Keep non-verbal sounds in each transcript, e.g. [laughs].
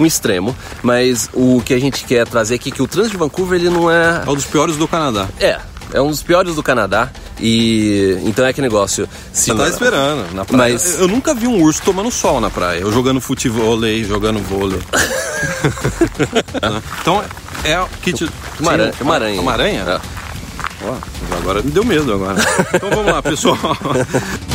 um extremo, mas o que a gente quer trazer aqui é que o trânsito de Vancouver ele não é É um dos piores do Canadá. é é um dos piores do Canadá e então é que negócio se Você tá esperando na praia. Mas- Eu nunca vi um urso tomando sol na praia. Eu jogando futevôlei, jogando vôlei. [laughs] então é o kit. Uma aranha, Sim, uma aranha. Uma aranha? É. Ó, agora me deu medo agora. Então vamos lá, pessoal. [laughs]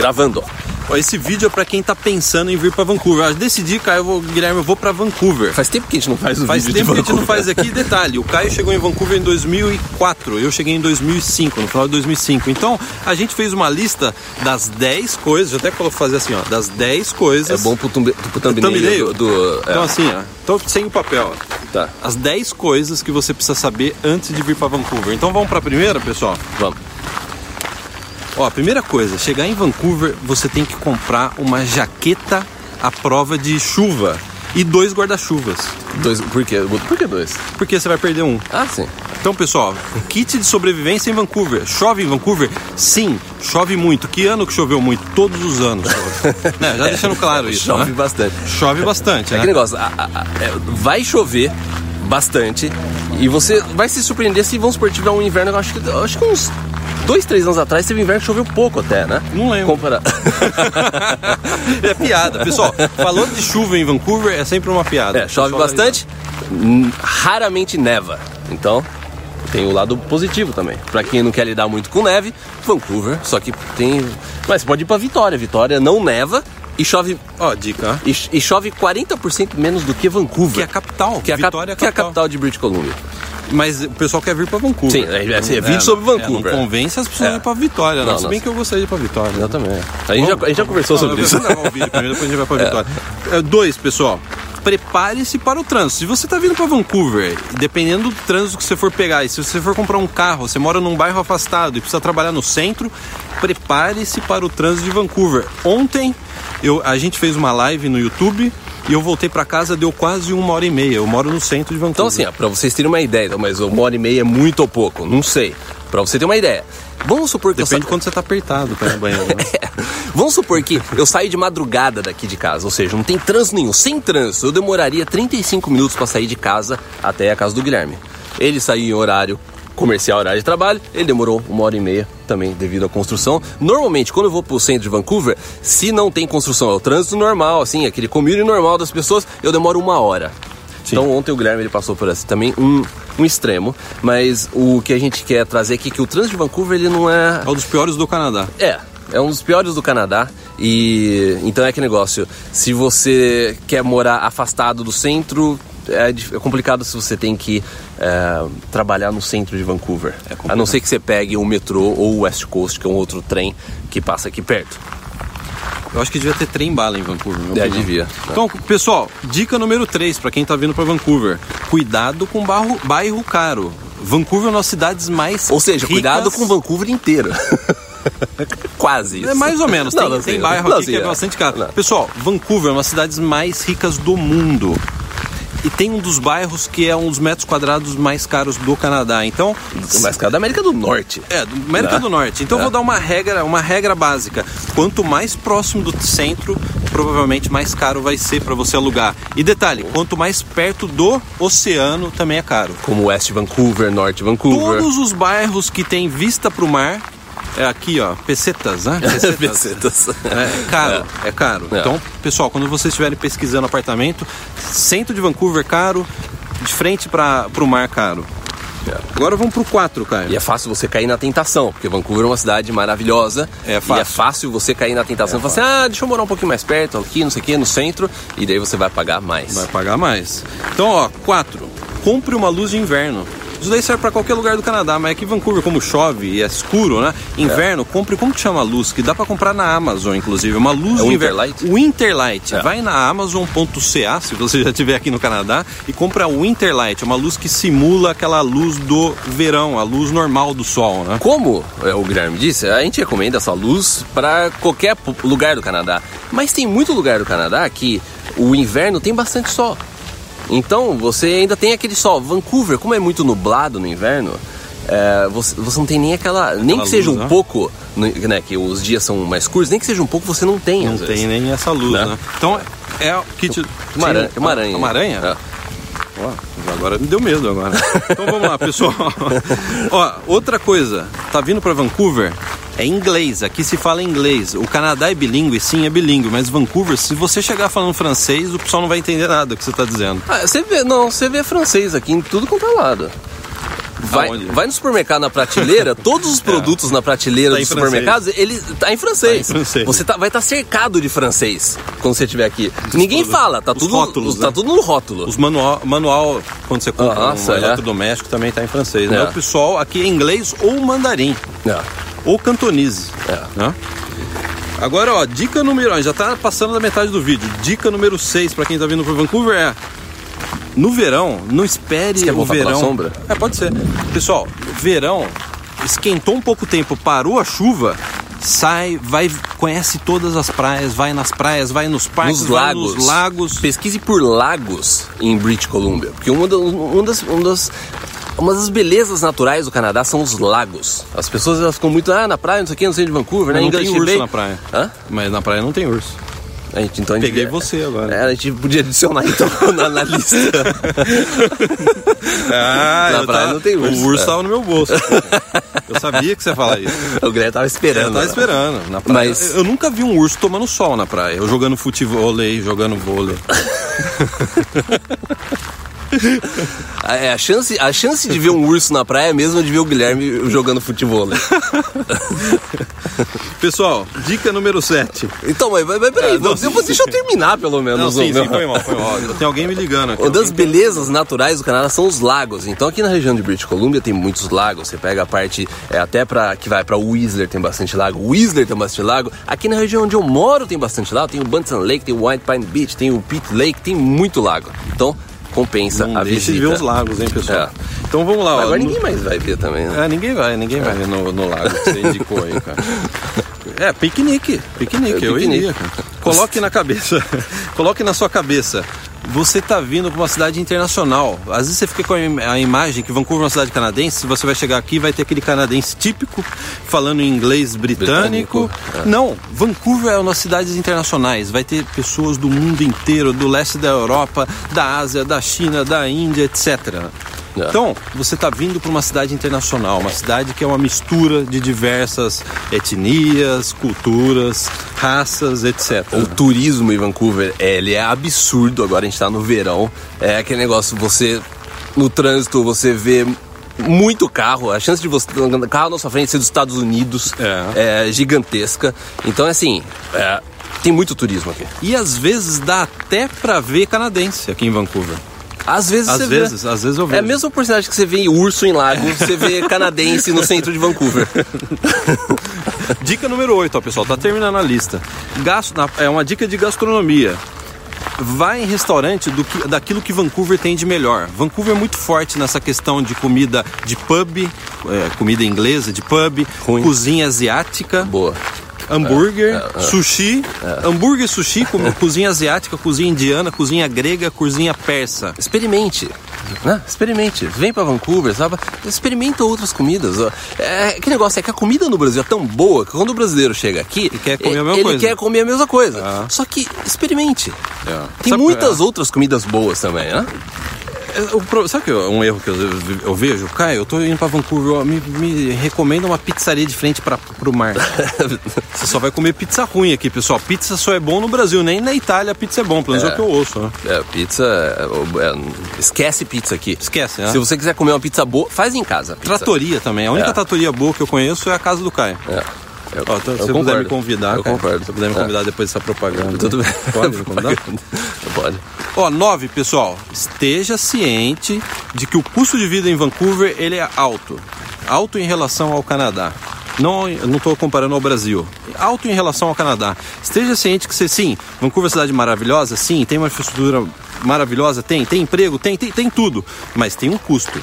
gravando. Ó, Esse vídeo é pra quem tá pensando em vir pra Vancouver. Eu decidi, Caio, eu vou, Guilherme, eu vou pra Vancouver. Faz tempo que a gente não faz o Faz vídeo tempo de que a gente não faz aqui. Detalhe, o Caio chegou em Vancouver em 2004, eu cheguei em 2005, no final de 2005. Então, a gente fez uma lista das 10 coisas, eu até vou fazer assim, ó, das 10 coisas. É bom pro, tumbe, pro thumbnail, do, do- é, Então, assim, ó, tô sem o papel, ó. tá, As 10 coisas que você precisa saber antes de vir pra Vancouver. Então, vamos pra primeira, pessoal? vamos. Ó, primeira coisa, chegar em Vancouver, você tem que comprar uma jaqueta à prova de chuva e dois guarda-chuvas. Dois, por quê? Por que dois? Porque você vai perder um. Ah, sim. Então, pessoal, kit de sobrevivência em Vancouver. Chove em Vancouver? Sim, chove muito. Que ano que choveu muito? Todos os anos chove. [laughs] Né, já deixando claro isso, Chove né? bastante. Chove bastante, É né? que negócio, a- a- a- é, vai chover bastante e você vai se surpreender se vamos supor tiver um inverno, eu acho que, eu acho que uns dois, três anos atrás teve um inverno que choveu pouco até, né? Não lembro. Compara... [laughs] é piada. Pessoal, falando de chuva em Vancouver é sempre uma piada. é, chove Pessoal, bastante, raramente neva. Então, tem o lado positivo também. Pra quem não quer lidar muito com neve, Vancouver, só que tem. Mas pode ir pra Vitória. Vitória não neva e chove. Ó, dica. E, e chove 40% menos do que Vancouver. Que é a capital. que é a, cap- é a que é a capital. capital de British Columbia. Mas o pessoal quer vir pra Vancouver. Sim, é- é- é vídeo sobre Vancouver. É, não convence as pessoas É. a ir pra Vitória, não. Não, Se bem que eu gostaria de ir pra Vitória. né? Eu também. A gente, já, a gente já conversou Não, sobre isso. vou gravar o vídeo primeiro, depois a gente vai pra Vitória. É, Dois, pessoal. Prepare-se para o trânsito. Se você está vindo para Vancouver, dependendo do trânsito que você for pegar, e se você for comprar um carro, você mora num bairro afastado e precisa trabalhar no centro, prepare-se para o trânsito de Vancouver. Ontem eu, a gente fez uma live no YouTube e eu voltei para casa, deu quase uma hora e meia. Eu moro no centro de Vancouver. Então, assim, ó, pra vocês terem uma ideia, mas uma hora e meia é muito ou pouco, não sei. Pra você ter uma ideia. Vamos supor que Depende eu de quando você tá apertado para ir no banheiro. Né? [laughs] Vamos supor que eu saio de madrugada daqui de casa, ou seja, não tem trânsito nenhum. Sem trânsito, eu demoraria 35 minutos pra sair de casa até a casa do Guilherme. Ele saiu em horário comercial, horário de trabalho, ele demorou uma hora e meia também devido à construção. Normalmente, quando eu vou pro centro de Vancouver, se não tem construção, é o trânsito normal, assim, aquele community normal das pessoas, eu demoro uma hora. Então ontem o Guilherme ele passou por esse também um, um extremo, mas o que a gente quer trazer aqui é que o trânsito de Vancouver ele não é É um dos piores do Canadá. é, é um dos piores do Canadá. E então é que negócio. Se você quer morar afastado do centro, é, é complicado se você tem que é, trabalhar no centro de Vancouver. a não ser que você pegue o metrô ou o West Coast, que é um outro trem que passa aqui perto. Eu acho que devia ter trem bala em Vancouver. meu É, opinião. devia. Então, pessoal, dica número 3 para quem tá vindo para Vancouver. Cuidado com bairro, bairro caro. Vancouver é uma das cidades mais Ou seja, ricas- cuidado com Vancouver inteiro. [laughs] Quase isso. É mais ou menos, tem, Não, não tem bairro Não, aqui que é é. bastante caro. Pessoal, Vancouver é uma das cidades mais ricas do mundo. E tem um dos bairros que é um dos metros quadrados mais caros do Canadá. Então, Mais caro da América do Norte. É, do América Né? do Norte. Então É. vou dar uma regra, uma regra básica. Quanto mais próximo do centro, provavelmente mais caro vai ser para você alugar. E detalhe, quanto mais perto do oceano também é caro. Como West Vancouver, Norte Vancouver. Todos os bairros que têm vista para o mar é aqui, ó, pesetas, né? [laughs] Pesetas. Pesetas. É caro, é, caro. É. Então, pessoal, quando vocês estiverem pesquisando apartamento, centro de Vancouver caro, de frente para o mar caro. Agora vamos pro 4, Caio. E é fácil você cair na tentação, porque Vancouver é uma cidade maravilhosa. É fácil. E é fácil você cair na tentação e falar assim: ah, deixa eu morar um pouquinho mais perto, aqui, não sei o que, no centro. E daí você vai pagar mais. Vai pagar mais. Então, ó, 4. Compre uma luz de inverno. Isso daí serve para qualquer lugar do Canadá, mas aqui em Vancouver, como chove e é escuro, né? Inverno, compre, como que chama a luz? Que dá para comprar na Amazon, inclusive. Uma luz É. Winterlight? Winterlight. É. Vai na Amazon.ca, se você já estiver aqui no Canadá, e compra a Winterlight, uma luz que simula aquela luz do verão, a luz normal do sol, né? Como é, o Guilherme disse, a gente recomenda essa luz para qualquer lugar do Canadá. Mas tem muito lugar do Canadá que o inverno tem bastante sol. Então você ainda tem aquele sol. Vancouver, como é muito nublado no inverno, é, você, você não tem nem aquela. Nem Aquela que seja luz, um né? pouco, né? Que os dias são mais curtos, nem que seja um pouco, você não tem. Não tem vezes. nem essa luz, Né? né? Então é o que te. Uma aranha. Uma aranha. Uma aranha? É. Ó, agora me deu medo agora. Então vamos lá, pessoal. [laughs] Ó, outra coisa, tá vindo para Vancouver? É inglês, aqui se fala inglês. O Canadá é bilíngue, sim, é bilíngue, mas Vancouver, se você chegar falando francês, o pessoal não vai entender nada do que você tá dizendo. Ah, você vê, não, você vê francês aqui em tudo quanto é lado. Vai, Aonde? vai no supermercado na prateleira, [laughs] todos os produtos na prateleira Tá dos supermercados, ele tá em francês. Tá em francês. Você tá- vai estar cercado de francês quando você estiver aqui. Ninguém produtos. fala, tá Os tudo, rótulos, tá né? tudo no rótulo. Os manual, manual quando você compra Nossa, um é. eletrodoméstico, também tá em francês. É. Mas o pessoal aqui é inglês ou mandarim. É. ou cantonese. É. Né? Agora, ó, dica número. ó, Já tá passando da metade do vídeo. Dica número 6 para quem tá vindo para Vancouver é. No verão, não espere o verão. sombra? É, pode ser. Pessoal, verão, esquentou um pouco o tempo, parou a chuva, sai, vai, conhece todas as praias, vai nas praias, vai nos parques, Nos vai lagos. nos lagos. Pesquise por lagos em British Columbia. Porque uma das. Uma das uma das belezas naturais do Canadá são os lagos. As pessoas elas ficam muito, ah, na praia, não sei o que, não sei de Vancouver, né? Mas não tem English urso Bay. na praia. Hã? Mas na praia não tem urso. A gente, então, a gente Peguei devia- você agora. É, a gente podia adicionar então [laughs] na, na lista. [laughs] Ah, Na praia tava- não tem urso. O urso É. tava no meu bolso. eu sabia que você ia falar isso. [laughs] o Greg tava esperando. Eu tava né? esperando. Na praia. Mas- Eu nunca vi um urso tomando sol na praia. Eu jogando futebol, jogando vôlei. [laughs] A, é, a, chance, a chance de ver um urso na praia é a mesma de ver o Guilherme jogando futebol. né? [laughs] Pessoal, dica número 7. Então, mas, mas peraí, É, não, você- deixa eu terminar pelo menos. Não, sim, o meu. sim, foi mal, foi mal. Tem alguém me ligando aqui. Uma das belezas naturais do Canadá são os lagos. Então aqui na região de British Columbia tem muitos lagos. Você pega a parte é, até para que vai para Whistler tem bastante lago. Whistler tem bastante lago. Aqui na região onde eu moro tem bastante lago. Tem o Bunsen Lake, tem o White Pine Beach, tem o Pitt Lake, tem muito lago. Então compensa Não a visita. de ver os lagos, hein, pessoal? É. Então vamos lá. ó. Agora No- ninguém mais vai ver também. Né? É, ninguém vai, ninguém vai no, no lago que você indicou aí, cara. [laughs] É, piquenique, piquenique, É, eu piquenique. iria, cara. Coloque na cabeça, [laughs] coloque na sua cabeça. Você tá vindo para uma cidade internacional. Às vezes você fica com a im- a imagem que Vancouver é uma cidade canadense, você vai chegar aqui e vai ter aquele canadense típico falando em inglês britânico. Britânico, é. Não, Vancouver é uma das cidades internacionais. Vai ter pessoas do mundo inteiro, do leste da Europa, da Ásia, da China, da Índia, etc. É. Então, você está vindo para uma cidade internacional, uma cidade que é uma mistura de diversas etnias, culturas, raças, etc. O turismo em Vancouver, é, ele é absurdo. Agora a gente tá no verão. É aquele negócio, você no trânsito, você vê muito carro. A chance de você ter um carro na sua frente ser dos Estados Unidos É. é, gigantesca. Então, assim, é, tem muito turismo aqui. E às vezes dá até para ver canadense aqui em Vancouver. Às vezes Às você vezes, vê. às vezes eu vejo. É a mesma porcentagem que você vê urso em lago, [laughs] você vê canadense no centro de Vancouver. [laughs] Dica número 8, ó, pessoal, tá terminando a lista. Gasto, é uma dica de gastronomia. Vai em restaurante do que, daquilo que Vancouver tem de melhor. Vancouver é muito forte nessa questão de comida de pub, é, comida inglesa de pub, Ruim. cozinha asiática, Boa. Hambúrguer, sushi, hambúrguer, sushi, co- cozinha asiática, cozinha indiana, cozinha grega, cozinha persa. Experimente. Né? Experimente. Vem pra Vancouver, sabe? Experimenta outras comidas. É, que negócio é que a comida no Brasil é tão boa que quando o brasileiro chega aqui, Ele quer comer a mesma ele coisa. quer comer a mesma coisa. Ah. Só que experimente. É. Tem Sabe- muitas é. outras comidas boas também, né? É, o sabe que um erro que eu, eu vejo? Caio, eu tô indo pra Vancouver, ó, me, me recomenda uma pizzaria de frente pra, pro mar. [laughs] Você só vai comer pizza ruim aqui, pessoal. Pizza só é bom no Brasil, nem na Itália a pizza é bom, pelo menos é, É. o que eu ouço. Né? É, pizza. é, é, esquece pizza aqui. Esquece, né? Se você quiser comer uma pizza boa, faz em casa. pizza. Tratoria também. A única É. tratoria boa que eu conheço é a casa do Caio. É. Eu, Ó, então, se você puder me convidar, Eu Caio, concordo. se você puder me convidar depois dessa propaganda. Tudo bem. Pode me convidar? Pode. Ó, nove, pessoal. Esteja ciente de que o custo de vida em Vancouver ele é alto. Alto em relação ao Canadá. Não, estou comparando ao Brasil. Alto em relação ao Canadá. Esteja ciente que você, sim, Vancouver é uma cidade maravilhosa, sim, tem uma infraestrutura maravilhosa, tem, tem emprego, tem, tem, tem tudo. Mas tem um custo.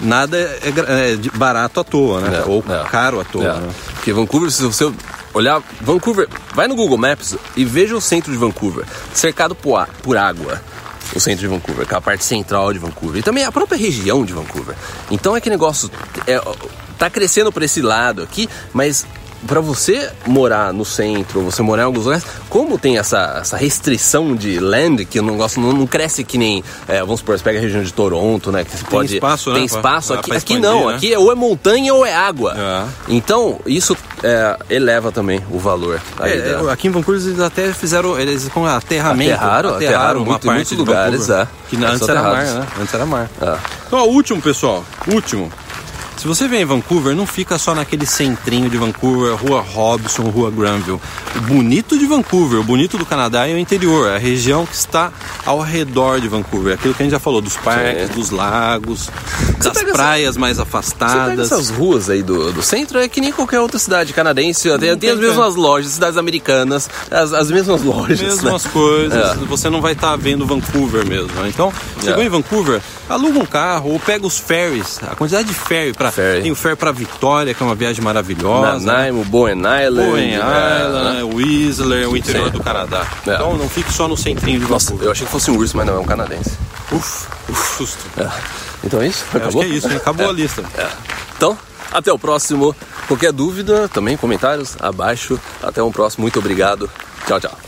Nada é, é de- barato à toa, né? É, Ou é. caro à toa. É. né? Porque Vancouver, se você olhar. Vancouver, vai no Google Maps e veja o centro de Vancouver, cercado por, por água. o centro de Vancouver, que é a parte central de Vancouver. E também a própria região de Vancouver. Então é que negócio. É, tá crescendo por esse lado aqui, mas para você morar no centro, você morar em alguns lugares, como tem essa, essa restrição de land, que o negócio não, não cresce que nem, é, vamos supor, você pega a região de Toronto, né? Que você tem pode. Espaço, tem né, espaço, pra, aqui, pra aqui expandir, não, né? aqui é, ou é montanha ou é água. É. Então, isso é, eleva também o valor. É, da- aqui em Vancouver eles até fizeram, eles com aterramento. Aterraram, aterraram muito- em muitos lugares, é. Que antes era mar, né? Antes era mar. Ah. Então, ó, o último, pessoal, último. Se você vem em Vancouver, não fica só naquele centrinho de Vancouver, Rua Robson, Rua Granville. O bonito de Vancouver, o bonito do Canadá é o interior, é a região que está ao redor de Vancouver. Aquilo que a gente já falou, dos parques, Sim. dos lagos, das pega essa- praias mais Você afastadas. essas ruas aí do, do centro, é que nem qualquer outra cidade canadense. Tem, tem as tem mesmas lojas, cidades americanas, as, as mesmas lojas. mesmas né? coisas, É. você não vai estar vendo Vancouver mesmo. né? Então, chegou É. em Vancouver, aluga um carro ou pega os ferries, a quantidade de ferry para Ferry. tem o ferry para Vitória, que é uma viagem maravilhosa. Nanaimo, Bowen Island. Bowen é, Island, Whistler, o interior do Canadá. É. Então não fique só no centrinho de Nossa, eu achei que fosse um urso, mas não, é um canadense. Uf, uf, susto. É. Então é isso? Eu Acho Acabou? que é isso, acabou É. a lista. É. Então, até o próximo. Qualquer dúvida, também comentários abaixo. Até um próximo. Muito obrigado. Tchau, tchau.